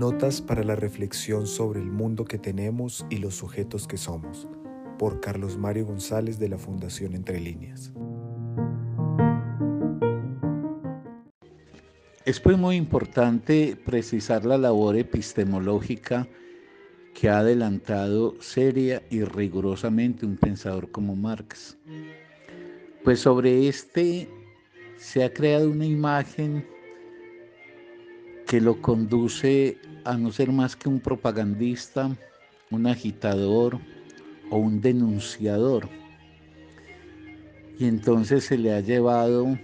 Notas para la reflexión sobre el mundo que tenemos y los sujetos que somos, por Carlos Mario González de la Fundación Entre Líneas. Es pues muy importante precisar la labor epistemológica que ha adelantado seria y rigurosamente un pensador como Marx. Pues sobre este se ha creado una imagen que lo conduce a no ser más que un propagandista, un agitador o un denunciador. Y entonces se le ha llevado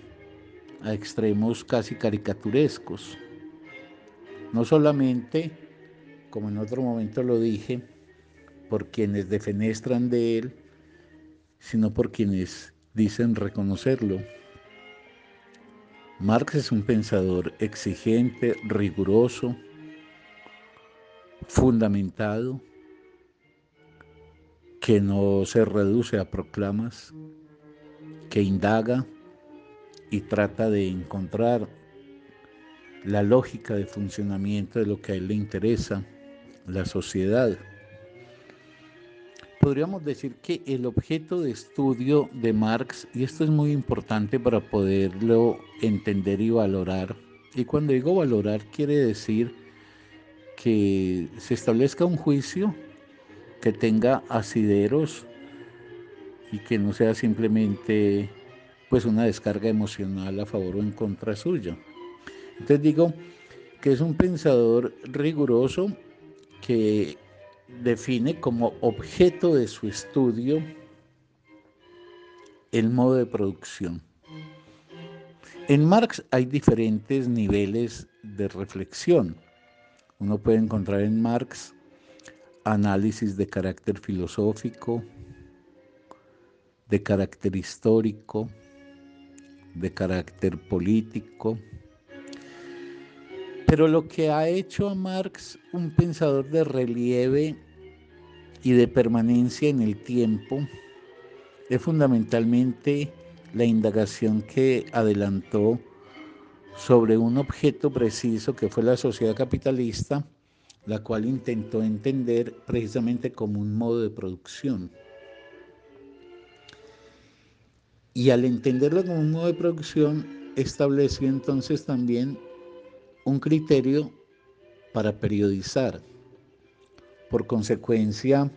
a extremos casi caricaturescos. No solamente, como en otro momento lo dije, por quienes defenestran de él, sino por quienes dicen reconocerlo. Marx es un pensador exigente, riguroso, fundamentado, que no se reduce a proclamas, que indaga y trata de encontrar la lógica de funcionamiento de lo que a él le interesa, la sociedad podríamos decir que el objeto de estudio de Marx, y esto es muy importante para poderlo entender y valorar, y cuando digo valorar quiere decir que se establezca un juicio que tenga asideros y que no sea simplemente pues una descarga emocional a favor o en contra suyo. Entonces digo que es un pensador riguroso que define como objeto de su estudio el modo de producción. En Marx hay diferentes niveles de reflexión. Uno puede encontrar en Marx análisis de carácter filosófico, de carácter histórico, de carácter político, pero lo que ha hecho a Marx un pensador de relieve y de permanencia en el tiempo es fundamentalmente la indagación que adelantó sobre un objeto preciso que fue la sociedad capitalista, la cual intentó entender precisamente como un modo de producción. Y al entenderlo como un modo de producción, estableció entonces también un criterio para periodizar. Por consecuencia,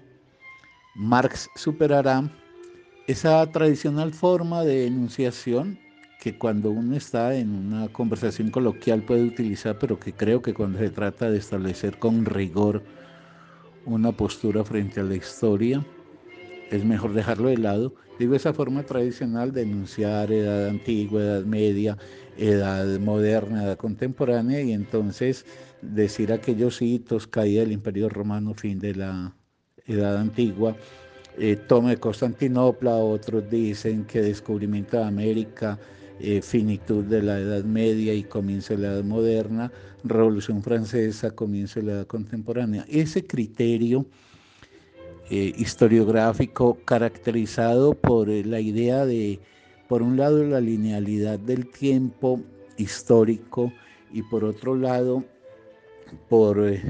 Marx superará esa tradicional forma de enunciación que cuando uno está en una conversación coloquial puede utilizar, pero que creo que cuando se trata de establecer con rigor una postura frente a la historia, es mejor dejarlo de lado. Digo esa forma tradicional de enunciar edad antigua, edad media, edad moderna, edad contemporánea, y entonces decir aquellos hitos, caída del Imperio Romano, fin de la edad antigua, eh, toma de Constantinopla, otros dicen que descubrimiento de América, eh, finitud de la Edad Media y comienzo de la Edad Moderna, Revolución Francesa, comienzo de la Edad Contemporánea. Ese criterio eh, historiográfico caracterizado por eh, la idea de, por un lado, la linealidad del tiempo histórico y por otro lado, por eh,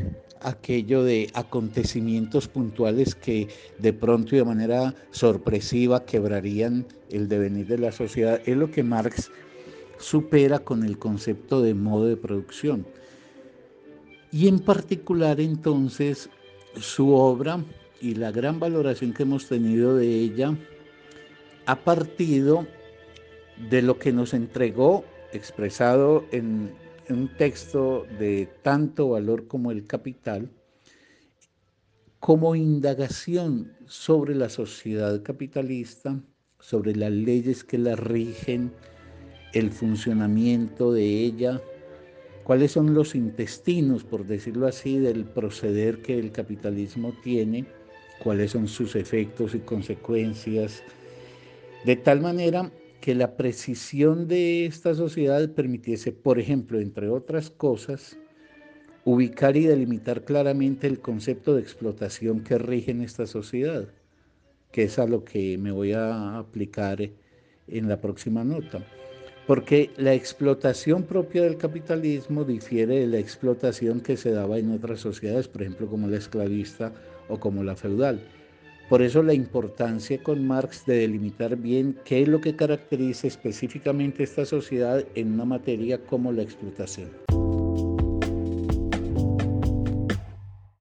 aquello de acontecimientos puntuales que de pronto y de manera sorpresiva quebrarían el devenir de la sociedad, es lo que Marx supera con el concepto de modo de producción. Y en particular entonces su obra y la gran valoración que hemos tenido de ella ha partido de lo que nos entregó, expresado en, un texto de tanto valor como el capital, como indagación sobre la sociedad capitalista, sobre las leyes que la rigen, el funcionamiento de ella, cuáles son los intestinos, por decirlo así, del proceder que el capitalismo tiene cuáles son sus efectos y consecuencias, de tal manera que la precisión de esta sociedad permitiese, por ejemplo, entre otras cosas, ubicar y delimitar claramente el concepto de explotación que rige en esta sociedad, que es a lo que me voy a aplicar en la próxima nota. porque la explotación propia del capitalismo difiere de la explotación que se daba en otras sociedades, por ejemplo como la esclavista o como la feudal. Por eso la importancia con Marx de delimitar bien qué es lo que caracteriza específicamente esta sociedad en una materia como la explotación.